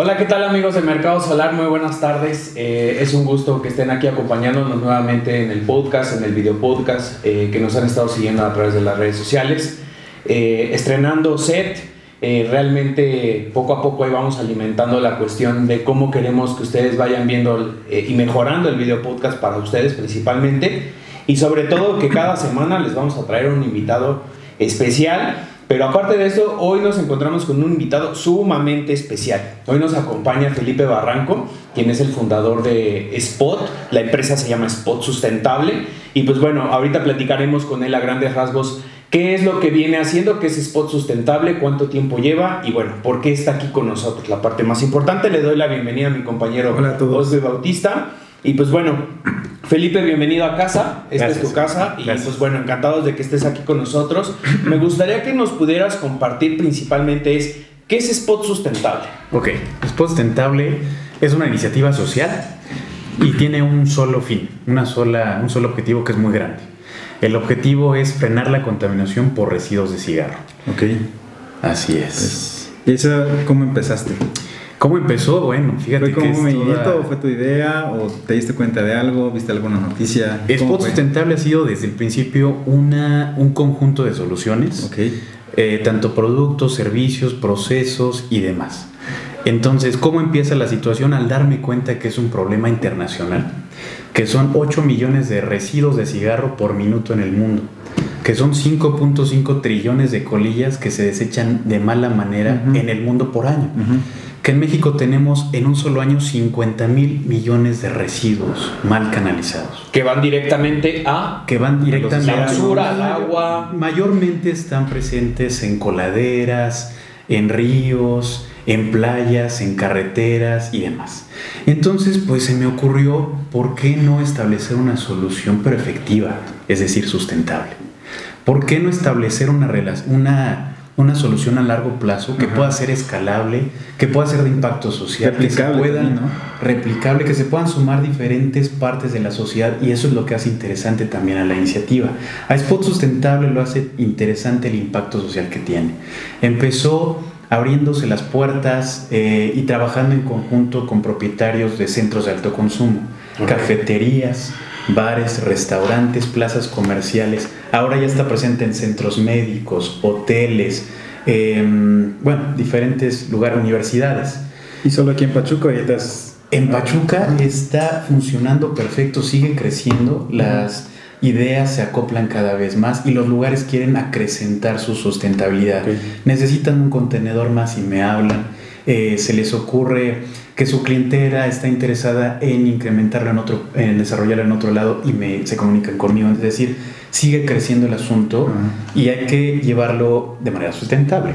Hola, ¿qué tal amigos de Mercado Solar? Muy buenas tardes. Eh, es un gusto que estén aquí acompañándonos nuevamente en el podcast, en el video podcast, eh, que nos han estado siguiendo a través de las redes sociales. Eh, estrenando set, realmente poco a poco ahí vamos alimentando la cuestión de cómo queremos que ustedes vayan viendo y mejorando el video podcast para ustedes principalmente. Y sobre todo que cada semana les vamos a traer un invitado especial pero aparte de eso, hoy nos encontramos con un invitado sumamente especial. Hoy nos acompaña Felipe Barranco, quien es el fundador de Spot. La empresa se llama Spot Sustentable. Y pues bueno, ahorita platicaremos con él a grandes rasgos qué es lo que viene haciendo, qué es Spot Sustentable, cuánto tiempo lleva y bueno, por qué está aquí con nosotros. La parte más importante, le doy la bienvenida a mi compañero Hola José Bautista. Y pues bueno, Felipe, bienvenido a casa. Esta es tu casa. Y pues bueno, encantados de que estés aquí con nosotros. Me gustaría que nos pudieras compartir principalmente es, ¿qué es Spot Sustentable? Ok, Spot Sustentable es una iniciativa social y tiene un solo fin, una sola, un solo objetivo que es muy grande. El objetivo es frenar la contaminación por residuos de cigarro. Ok. Así es. ¿Y eso cómo empezaste? ¿Cómo empezó? Bueno, fíjate ¿Fue como un movimiento o fue tu idea o te diste cuenta de algo, viste alguna noticia? Spot Sustentable ha sido desde el principio una, un conjunto de soluciones, okay. Eh, tanto productos, servicios, procesos y demás. Entonces, ¿cómo empieza la situación? Al darme cuenta que es un problema internacional, que son 8 millones de residuos de cigarro por minuto en el mundo que son 5.5 trillones de colillas que se desechan de mala manera en el mundo por año que en México tenemos en un solo año 50 mil millones de residuos mal canalizados. Que van directamente a... Que van directamente a la basura, al agua. Mayormente están presentes en coladeras, en ríos, en playas, en carreteras y demás. Entonces, pues se me ocurrió, ¿por qué no establecer una solución pero efectiva, es decir, sustentable? ¿Por qué no establecer una, una una solución a largo plazo que pueda ser escalable, que pueda ser de impacto social, replicable, que se pueda, replicable, que se puedan sumar diferentes partes de la sociedad y eso es lo que hace interesante también a la iniciativa. A Spot Sustentable lo hace interesante el impacto social que tiene. Empezó abriéndose las puertas eh, y trabajando en conjunto con propietarios de centros de alto consumo, cafeterías, bares, restaurantes, plazas comerciales. Ahora ya está presente en centros médicos, hoteles, em, bueno, diferentes lugares, universidades. ¿Y solo aquí en Pachuca ya estás? En Pachuca está funcionando perfecto, sigue creciendo, las ideas se acoplan cada vez más y los lugares quieren acrecentar su sustentabilidad. Necesitan un contenedor más y me hablan. Eh, se les ocurre que su clientela está interesada en incrementarlo en otro, en desarrollarlo en otro lado y me, se comunican conmigo. Es decir, sigue creciendo el asunto y hay que llevarlo de manera sustentable.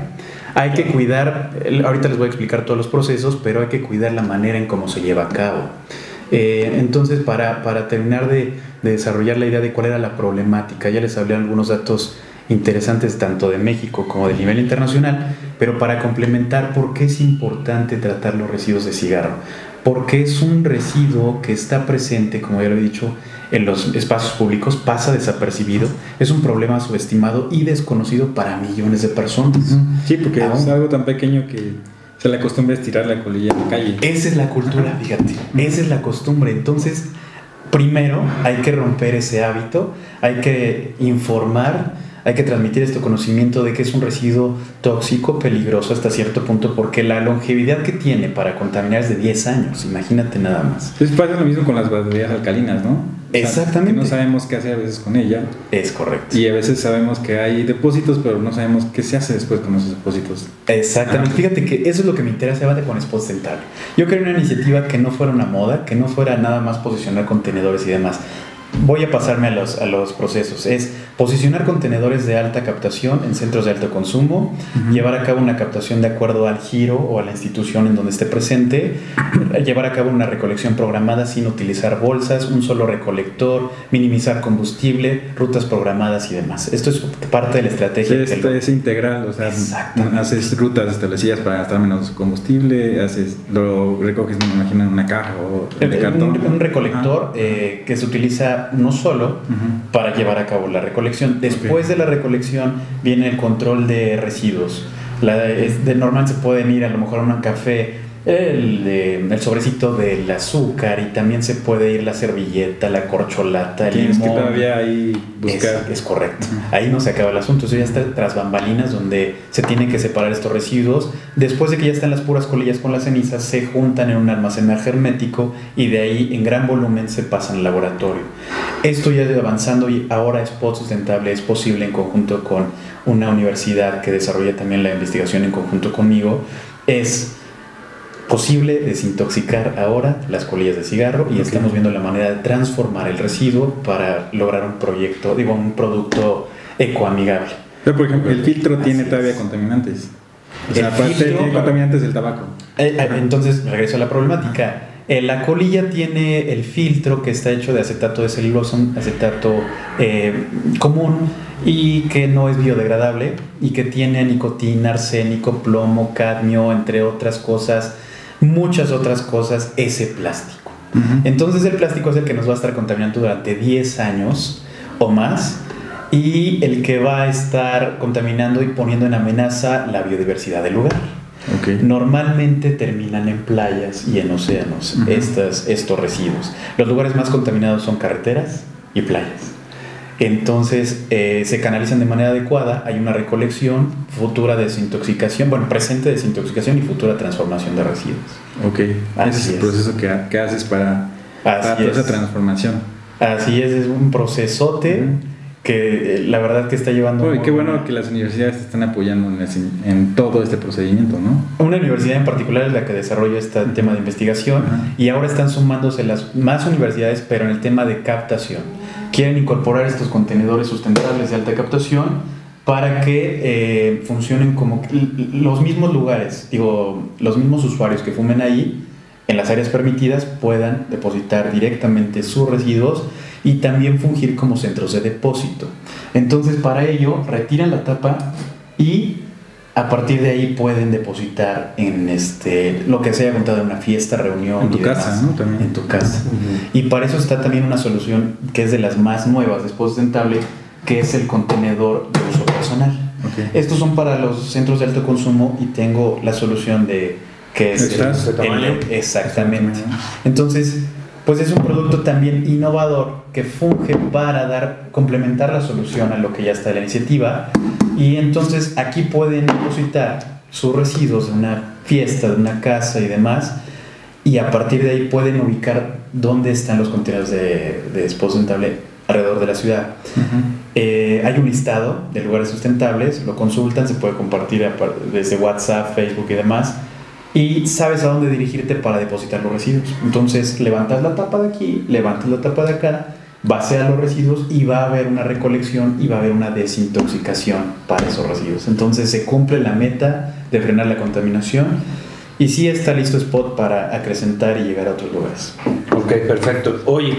Hay que cuidar, ahorita les voy a explicar todos los procesos, pero hay que cuidar la manera en cómo se lleva a cabo. Eh, entonces, para, para terminar de, de, desarrollar la idea de cuál era la problemática, ya les hablé algunos datos interesantes tanto de México como de nivel internacional, pero para complementar por qué es importante tratar los residuos de cigarro. Porque es un residuo que está presente, como ya lo he dicho, en los espacios públicos, pasa desapercibido, es un problema subestimado y desconocido para millones de personas. Sí, porque es algo tan pequeño que se le acostumbra a estirar la colilla en la calle. Esa es la cultura, fíjate, esa es la costumbre. Entonces, primero hay que romper ese hábito, hay que informar hay que transmitir este conocimiento de que es un residuo tóxico, peligroso hasta cierto punto, porque la longevidad que tiene para contaminar es de 10 años, imagínate nada más. Es pasa lo mismo con las baterías alcalinas, ¿no? Exactamente. no sabemos qué hacer a veces con ella. Es correcto. Y a veces sabemos que hay depósitos, pero no sabemos qué se hace después con esos depósitos. Exactamente. Ah. Fíjate que eso es lo que me interesa con Spot Central. Yo quería una iniciativa que no fuera una moda, que no fuera nada más posicionar contenedores y demás. Voy a pasarme a los, a los procesos. Es Posicionar contenedores de alta captación en centros de alto consumo, llevar a cabo una captación de acuerdo al giro o a la institución en donde esté presente, llevar a cabo una recolección programada sin utilizar bolsas, un solo recolector, minimizar combustible, rutas programadas y demás. Esto es parte de la estrategia. esto es integral, o sea, haces rutas establecidas para gastar menos combustible, haces, lo recoges, me imagino, en una caja o de cartón. Un, recolector eh, que se utiliza no solo para llevar a cabo la recolección, Después de la recolección viene el control de residuos. La, de normal se pueden ir a lo mejor a un café el, el, sobrecito del azúcar y también se puede ir la servilleta, la corcholata, el limón. que todavía ahí buscar. Es, correcto. Ahí no se acaba el asunto. Eso ya está tras bambalinas donde se tienen que separar estos residuos. Después de que ya están las puras colillas con las cenizas, se juntan en un almacén hermético y de ahí en gran volumen se pasan al laboratorio. Esto ya ha avanzando y ahora Spot Sustentable es posible en conjunto con una universidad que desarrolla también la investigación en conjunto conmigo. Es posible desintoxicar ahora las colillas de cigarro y estamos viendo la manera de transformar el residuo para lograr un proyecto, digo, un producto ecoamigable. Pero, por ejemplo, el filtro tiene todavía contaminantes. O sea, aparte tiene contaminantes del tabaco. Eh, eh, entonces, regreso a la problemática. Eh, la colilla tiene el filtro que está hecho de acetato de celulosa, acetato común y que no es biodegradable y que tiene nicotina, arsénico, plomo, cadmio, entre otras cosas muchas otras cosas ese plástico. Entonces el plástico es el que nos va a estar contaminando durante 10 años o más y el que va a estar contaminando y poniendo en amenaza la biodiversidad del lugar. Normalmente terminan en playas y en océanos estos residuos. Los lugares más contaminados son carreteras y playas. Entonces eh, se canalizan de manera adecuada, hay una recolección, futura desintoxicación, bueno, presente desintoxicación y futura transformación de residuos. Ok, ese es el proceso que, haces para, para toda esa transformación. Así es, es un procesote que eh, la verdad que está llevando... qué bueno que las universidades están apoyando en, todo este procedimiento, ¿no? Una universidad en particular es la que desarrolla este tema de investigación y ahora están sumándose las más universidades, pero en el tema de captación quieren incorporar estos contenedores sustentables de alta captación para que eh, funcionen como los mismos lugares, digo, los mismos usuarios que fumen ahí, en las áreas permitidas, puedan depositar directamente sus residuos y también fungir como centros de depósito. Entonces, para ello, retiran la tapa y a partir de ahí pueden depositar en este lo que se haya contado en una fiesta, reunión. En tu casa, ¿no? También. En tu casa. Y para eso está también una solución que es de las más nuevas después Sustentable, que es el contenedor de uso personal. Estos son para los centros de alto consumo y tengo la solución de que es el, exactamente. Entonces, pues es un producto también innovador que funge para dar, complementar la solución a lo que ya está en la iniciativa. Y entonces aquí pueden depositar sus residuos de una fiesta, de una casa y demás. Y a partir de ahí pueden ubicar dónde están los contenedores de, de sustentable alrededor de la ciudad. Eh, hay un listado de lugares sustentables, lo consultan, se puede compartir desde WhatsApp, Facebook y demás y sabes a dónde dirigirte para depositar los residuos. Entonces levantas la tapa de aquí, levantas la tapa de acá, vacías los residuos y va a haber una recolección y va a haber una desintoxicación para esos residuos. Entonces se cumple la meta de frenar la contaminación y sí está listo Spot para acrecentar y llegar a otros lugares. Ok, perfecto. Oye,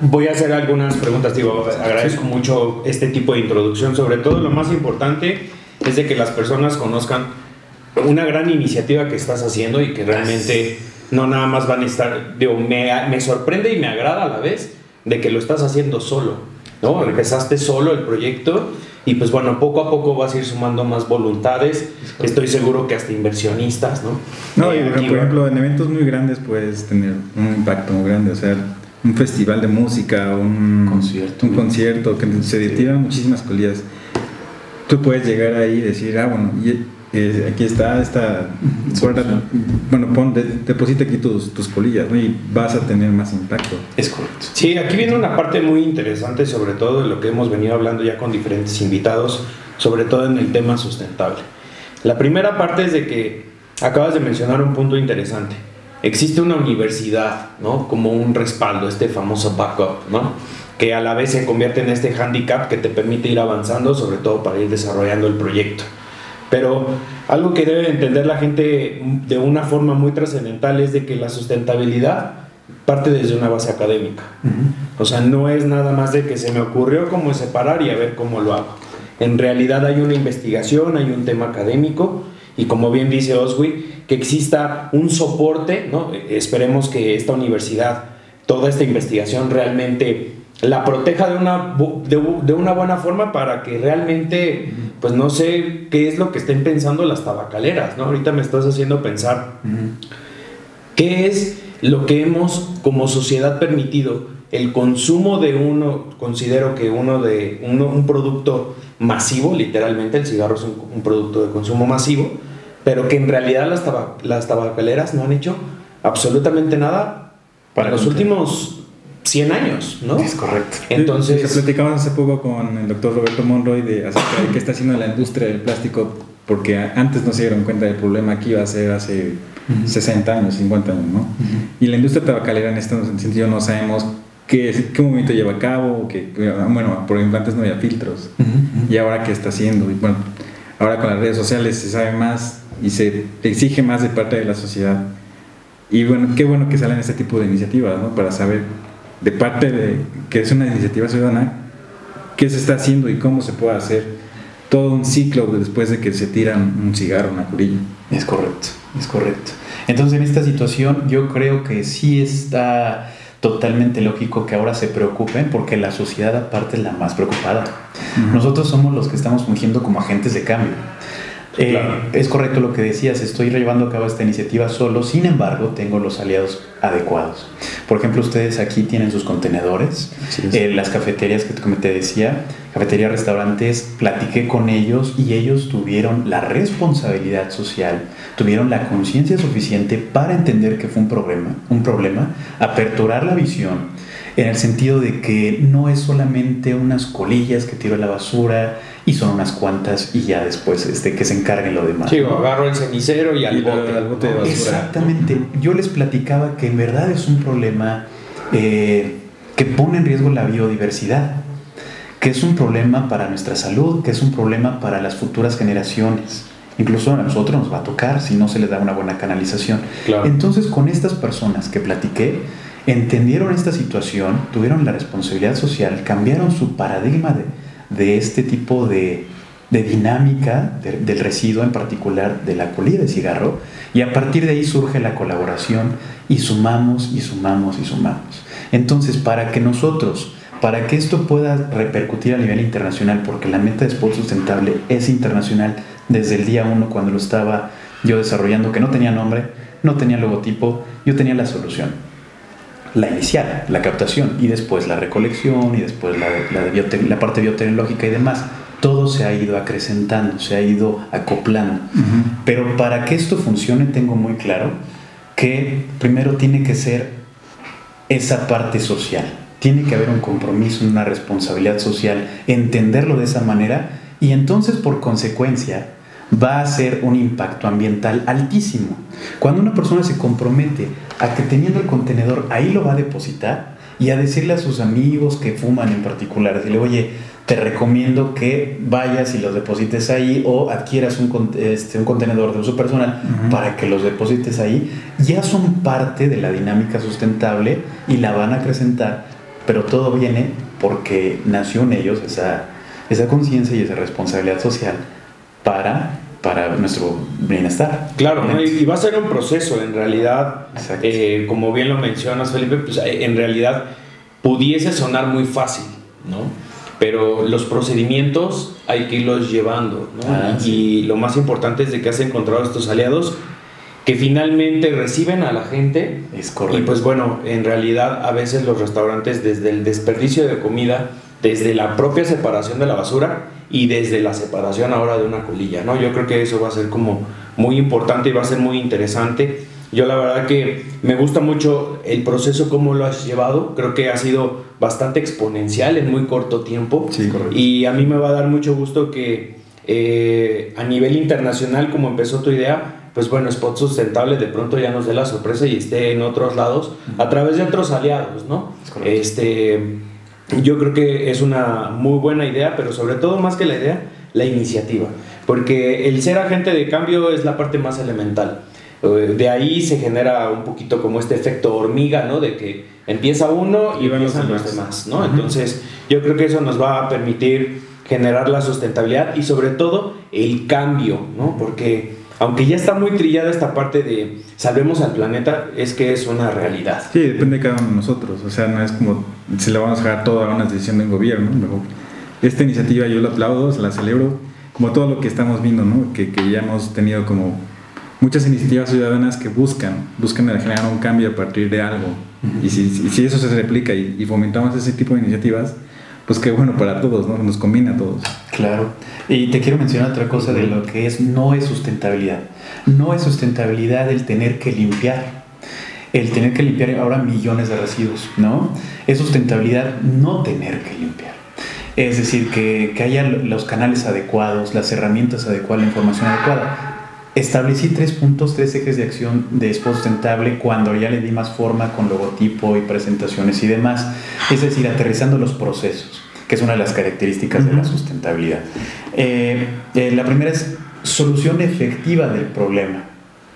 voy a hacer algunas preguntas. Digo, agradezco mucho este tipo de introducción. Sobre todo lo más importante es de que las personas conozcan una gran iniciativa que estás haciendo y que realmente no nada más van a estar, digo, me, me sorprende y me agrada a la vez de que lo estás haciendo solo, ¿no? Empezaste solo el proyecto y pues bueno, poco a poco vas a ir sumando más voluntades, estoy seguro que hasta inversionistas, ¿no? No, y, por ejemplo, en eventos muy grandes puedes tener un impacto muy grande, o sea, un festival de música, un concierto, un concierto que se tiran muchísimas colillas. Tú puedes llegar ahí y decir, ah, bueno, y aquí está esta bueno pon deposita aquí tus, tus colillas y vas a tener más impacto. Es correcto. Sí aquí viene una parte muy interesante sobre todo de lo que hemos venido hablando ya con diferentes invitados sobre todo en el tema sustentable. La primera parte es de que acabas de mencionar un punto interesante. Existe una universidad no como un respaldo este famoso backup no que a la vez se convierte en este handicap que te permite ir avanzando sobre todo para ir desarrollando el proyecto pero algo que debe entender la gente de una forma muy trascendental es de que la sustentabilidad parte desde una base académica. O sea, no es nada más de que se me ocurrió cómo separar y a ver cómo lo hago. En realidad hay una investigación, hay un tema académico y como bien dice Oswi, que exista un soporte, ¿no? Esperemos que esta universidad, toda esta investigación realmente la proteja de una, de, una buena forma para que realmente, pues no sé qué es lo que estén pensando las tabacaleras, ¿no? Ahorita me estás haciendo pensar qué es lo que hemos como sociedad permitido. El consumo de uno, considero que uno de uno, un producto masivo, literalmente el cigarro es un, producto de consumo masivo, pero que en realidad las, las tabacaleras no han hecho absolutamente nada para los últimos 100 años, ¿no? Es correcto. Entonces... Sí, platicamos hace poco con el doctor Roberto Monroy de acerca de qué está haciendo la industria del plástico, porque antes no se dieron cuenta del problema que iba a ser hace 60 años, 50 años, ¿no? Y la industria tabacalera en este sentido no sabemos qué, qué movimiento lleva a cabo, que, bueno, por ejemplo, antes no había filtros, y ahora qué está haciendo. Y bueno, ahora con las redes sociales se sabe más y se exige más de parte de la sociedad. Y bueno, qué bueno que salen este tipo de iniciativas, ¿no? Para saber de parte de que es una iniciativa ciudadana, qué se está haciendo y cómo se puede hacer todo un ciclo después de que se tiran un cigarro, una curilla. Es correcto, es correcto. Entonces en esta situación yo creo que sí está totalmente lógico que ahora se preocupen porque la sociedad aparte es la más preocupada. Nosotros somos los que estamos fungiendo como agentes de cambio. Eh, es correcto lo que decías, estoy llevando a cabo esta iniciativa solo, sin embargo tengo los aliados adecuados. Por ejemplo, ustedes aquí tienen sus contenedores, eh, las cafeterías que te decía, cafeterías, restaurantes, platiqué con ellos y ellos tuvieron la responsabilidad social, tuvieron la conciencia suficiente para entender que fue un problema, un problema, aperturar la visión en el sentido de que no es solamente unas colillas que tiro a la basura, y son unas cuantas y ya después este, que se encarguen lo demás. Sí, agarro el cenicero y al bote, de basura. Exactamente. Yo les platicaba que en verdad es un problema eh, que pone en riesgo la biodiversidad, que es un problema para nuestra salud, que es un problema para las futuras generaciones. Incluso a nosotros nos va a tocar si no se les da una buena canalización. Entonces, con estas personas que platiqué, entendieron esta situación, tuvieron la responsabilidad social, cambiaron su paradigma de, de este tipo de, dinámica del residuo, en particular de la colilla de cigarro, y a partir de ahí surge la colaboración y sumamos y sumamos y sumamos. Entonces, para que nosotros, para que esto pueda repercutir a nivel internacional, porque la meta de Sport Sustentable es internacional desde el día uno cuando lo estaba yo desarrollando, que no tenía nombre, no tenía logotipo, yo tenía la solución la inicial, la captación, y después la recolección, y después la, la, parte biotecnológica y demás. Todo se ha ido acrecentando, se ha ido acoplando. Pero para que esto funcione, tengo muy claro que primero tiene que ser esa parte social. Tiene que haber un compromiso, una responsabilidad social, entenderlo de esa manera y entonces por consecuencia va a ser un impacto ambiental altísimo. Cuando una persona se compromete a que teniendo el contenedor ahí lo va a depositar y a decirle a sus amigos que fuman en particular, decirle, oye, te recomiendo que vayas y los deposites ahí o adquieras un, este, un contenedor de uso personal para que los deposites ahí, ya son parte de la dinámica sustentable y la van a acrecentar, pero todo viene porque nació en ellos esa, esa conciencia y esa responsabilidad social para para nuestro bienestar. Claro, y va a ser un proceso, en realidad, eh, como bien lo mencionas, Felipe, pues eh, en realidad pudiese sonar muy fácil, ¿no? Pero los procedimientos hay que irlos llevando, ¿no? Ah, y lo más importante es de que has encontrado estos aliados que finalmente reciben a la gente. Es correcto. Y pues bueno, en realidad a veces los restaurantes desde el desperdicio de comida, desde la propia separación de la basura, y desde la separación ahora de una colilla, ¿no? Yo creo que eso va a ser como muy importante y va a ser muy interesante. Yo la verdad que me gusta mucho el proceso, cómo lo has llevado. Creo que ha sido bastante exponencial en muy corto tiempo. Sí, y a mí me va a dar mucho gusto que eh, a nivel internacional, como empezó tu idea, pues bueno, Spot Sustentable de pronto ya nos dé la sorpresa y esté en otros lados a través de otros aliados, ¿no? Este yo creo que es una muy buena idea, pero sobre todo más que la idea, la iniciativa. Porque el ser agente de cambio es la parte más elemental. Eh, de ahí se genera un poquito como este efecto hormiga, ¿no? De que empieza uno y, empiezan los demás, ¿no? Entonces, yo creo que eso nos va a permitir generar la sustentabilidad y sobre todo el cambio, ¿no? Porque aunque ya está muy trillada esta parte de salvemos al planeta, es que es una realidad. Sí, depende de cada uno de nosotros. O sea, no es como si le vamos a dejar todo a una decisión del gobierno. Esta iniciativa yo la aplaudo, se la celebro, como todo lo que estamos viendo, ¿no? que, que ya hemos tenido como muchas iniciativas ciudadanas que buscan, buscan generar un cambio a partir de algo. Y si, si, eso se replica y, y, fomentamos ese tipo de iniciativas, pues qué bueno para todos, ¿no? Nos combina a todos. Claro. Y te quiero mencionar otra cosa de lo que es no es sustentabilidad. No es sustentabilidad el tener que limpiar. El tener que limpiar ahora millones de residuos, ¿no? Es sustentabilidad no tener que limpiar. Es decir, que, que haya los canales adecuados, las herramientas adecuadas, la información adecuada Establecí tres puntos, tres ejes de acción de Expo Sustentable cuando ya le di más forma con logotipo y presentaciones y demás. Es decir, aterrizando los procesos, que es una de las características de la sustentabilidad. Eh, eh, la primera es solución efectiva del problema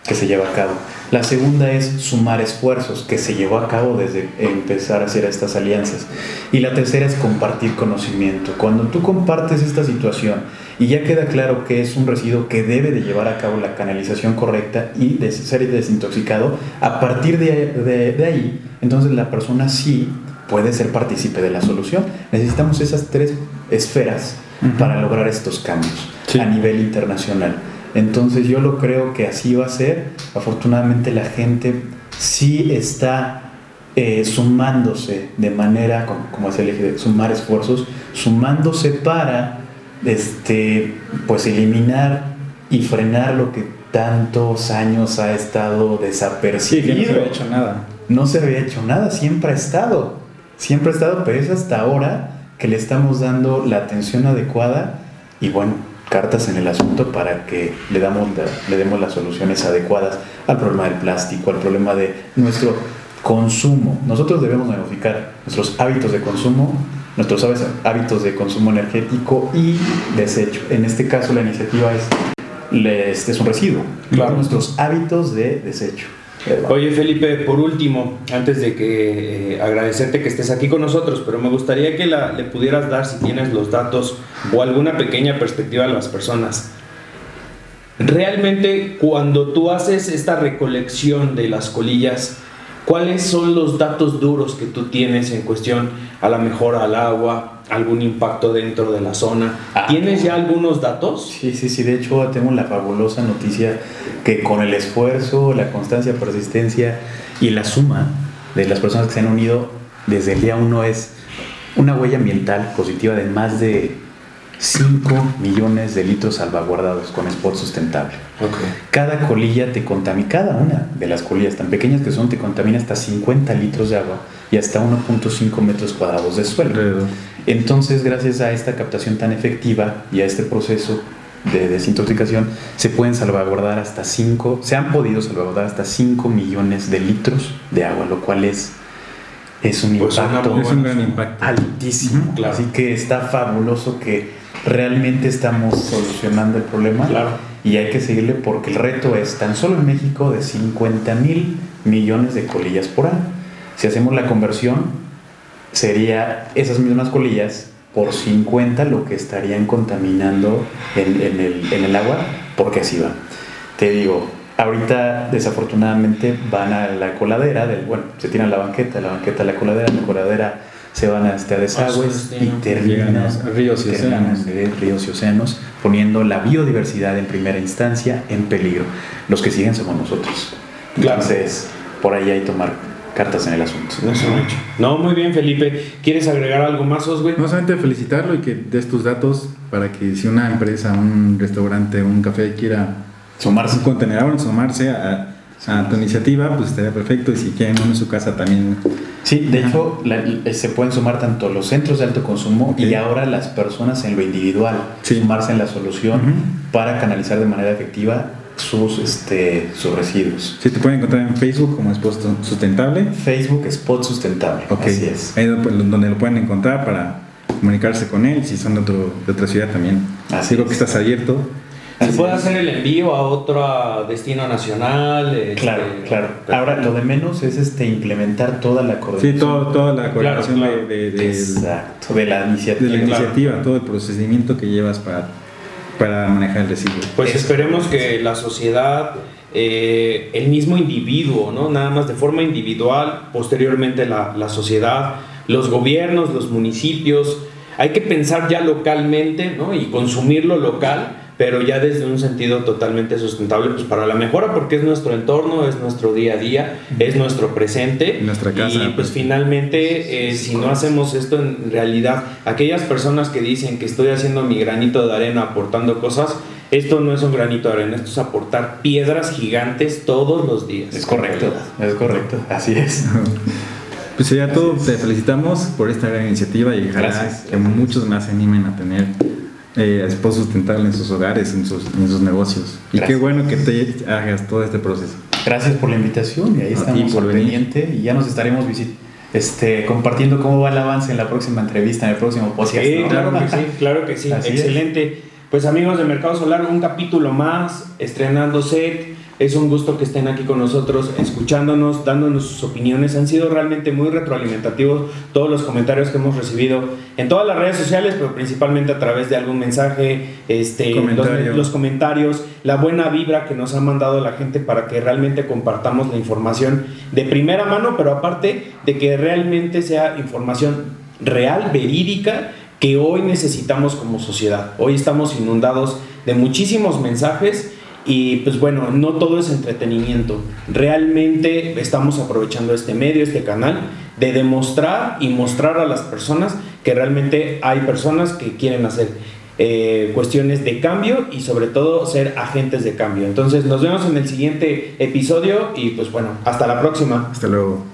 que se lleva a cabo. La segunda es sumar esfuerzos, que se llevó a cabo desde empezar a hacer estas alianzas. Y la tercera es compartir conocimiento. Cuando tú compartes esta situación y ya queda claro que es un residuo que debe de llevar a cabo la canalización correcta y de ser desintoxicado, a partir de, de, ahí, entonces la persona sí puede ser partícipe de la solución. Necesitamos esas tres esferas para lograr estos cambios a nivel internacional. Entonces yo lo creo que así va a ser. Afortunadamente la gente sí está eh, sumándose de manera, como, como es el eje de sumar esfuerzos, sumándose para este, pues eliminar y frenar lo que tantos años ha estado desapercibido. no se había hecho nada. No se había hecho nada, siempre ha estado. Siempre ha estado, pero es hasta ahora que le estamos dando la atención adecuada y bueno, cartas en el asunto para que le, damos le demos las soluciones adecuadas al problema del plástico, al problema de nuestro consumo. Nosotros debemos modificar nuestros hábitos de consumo nuestros hábitos de consumo energético y desecho. En este caso la iniciativa es, este es un residuo, claro. nuestros hábitos de desecho. Oye Felipe, por último, antes de que eh, agradecerte que estés aquí con nosotros, pero me gustaría que la, le pudieras dar, si tienes los datos o alguna pequeña perspectiva a las personas. Realmente cuando tú haces esta recolección de las colillas, ¿Cuáles son los datos duros que tú tienes en cuestión a la mejora al agua, algún impacto dentro de la zona? Ah. ¿Tienes ya algunos datos? Sí, sí, sí. De hecho, tengo la fabulosa noticia que con el esfuerzo, la constancia, persistencia y la suma de las personas que se han unido desde el día uno es una huella ambiental positiva de más de 5 millones de litros salvaguardados con spot sustentable. Cada colilla te contamina, cada una de las colillas tan pequeñas que son, te contamina hasta 50 litros de agua y hasta 1.5 metros cuadrados de suelo. Entonces, gracias a esta captación tan efectiva y a este proceso de desintoxicación, se pueden salvaguardar hasta 5, se han podido salvaguardar hasta 5 millones de litros de agua, lo cual es es un pues impacto, es un gran impacto altísimo. Así que está fabuloso que realmente estamos solucionando el problema. Y hay que seguirle porque el reto es tan solo en México de 50 mil millones de colillas por año. Si hacemos la conversión, sería esas mismas colillas por 50 lo que estarían contaminando en, el, en el agua, porque así va. Te digo, ahorita desafortunadamente van a la coladera, del, bueno, se tiran la banqueta, la banqueta a la coladera, la coladera se van a, este, desagües y terminan ríos y, océanos. ríos y océanos, poniendo la biodiversidad en primera instancia en peligro. Los que siguen somos nosotros. Entonces, por ahí hay que tomar cartas en el asunto. No, muy bien, Felipe. ¿Quieres agregar algo más, Oswey? No solamente felicitarlo y que des tus datos para que si una empresa, un restaurante, un café quiera sumarse un contenedor, sumarse a a tu iniciativa, pues estaría perfecto. Y si quieren uno en su casa también. Sí, de hecho, eh, se pueden sumar tanto los centros de alto consumo y ahora las personas en lo individual, sumarse en la solución para canalizar de manera efectiva sus, este, sus residuos. Sí, te pueden encontrar en Facebook como Spot Sustentable. Facebook Spot Sustentable. Así es. Ahí donde lo pueden encontrar para comunicarse con él, si son de, otro, de otra ciudad también. Así Digo que estás abierto ¿Se puede hacer el envío a otro destino nacional? Este, claro, claro. Ahora, lo de menos es este implementar toda la coordinación. Sí, toda la coordinación De, de, la iniciativa. De la iniciativa, todo el procedimiento que llevas para para manejar el residuo. Pues esperemos que la sociedad, eh, el mismo individuo, ¿no? nada más de forma individual, posteriormente la, la sociedad, los gobiernos, los municipios, hay que pensar ya localmente ¿no? y consumirlo local pero ya desde un sentido totalmente sustentable, pues para la mejora, porque es nuestro entorno, es nuestro día a día, es nuestro presente. Nuestra casa. Y pues, pues finalmente, eh, si no hacemos esto en realidad, aquellas personas que dicen que estoy haciendo mi granito de arena aportando cosas, esto no es un granito de arena, esto es aportar piedras gigantes todos los días. Es correcto, es correcto, así es. Pues ya todo, te felicitamos por esta gran iniciativa y ojalá que muchos más se animen a tener eh, esposo sustentable en sus hogares, en sus, en sus negocios. Y qué bueno que te hagas todo este proceso. Gracias por la invitación y ahí estamos por pendiente y ya nos estaremos este, compartiendo cómo va el avance en la próxima entrevista, en el próximo podcast. Sí, claro que sí, claro que sí. Excelente. Pues amigos de Mercado Solar, un capítulo más, estrenándose es un gusto que estén aquí con nosotros, escuchándonos, dándonos sus opiniones. Han sido realmente muy retroalimentativos todos los comentarios que hemos recibido en todas las redes sociales, pero principalmente a través de algún mensaje, este, Los, comentarios, la buena vibra que nos ha mandado la gente para que realmente compartamos la información de primera mano, pero aparte de que realmente sea información real, verídica, que hoy necesitamos como sociedad. Hoy estamos inundados de muchísimos mensajes y pues bueno, no todo es entretenimiento. Realmente estamos aprovechando este medio, este canal, de demostrar y mostrar a las personas que realmente hay personas que quieren hacer eh, cuestiones de cambio y sobre todo ser agentes de cambio. Entonces nos vemos en el siguiente episodio y pues bueno, hasta la próxima. Hasta luego.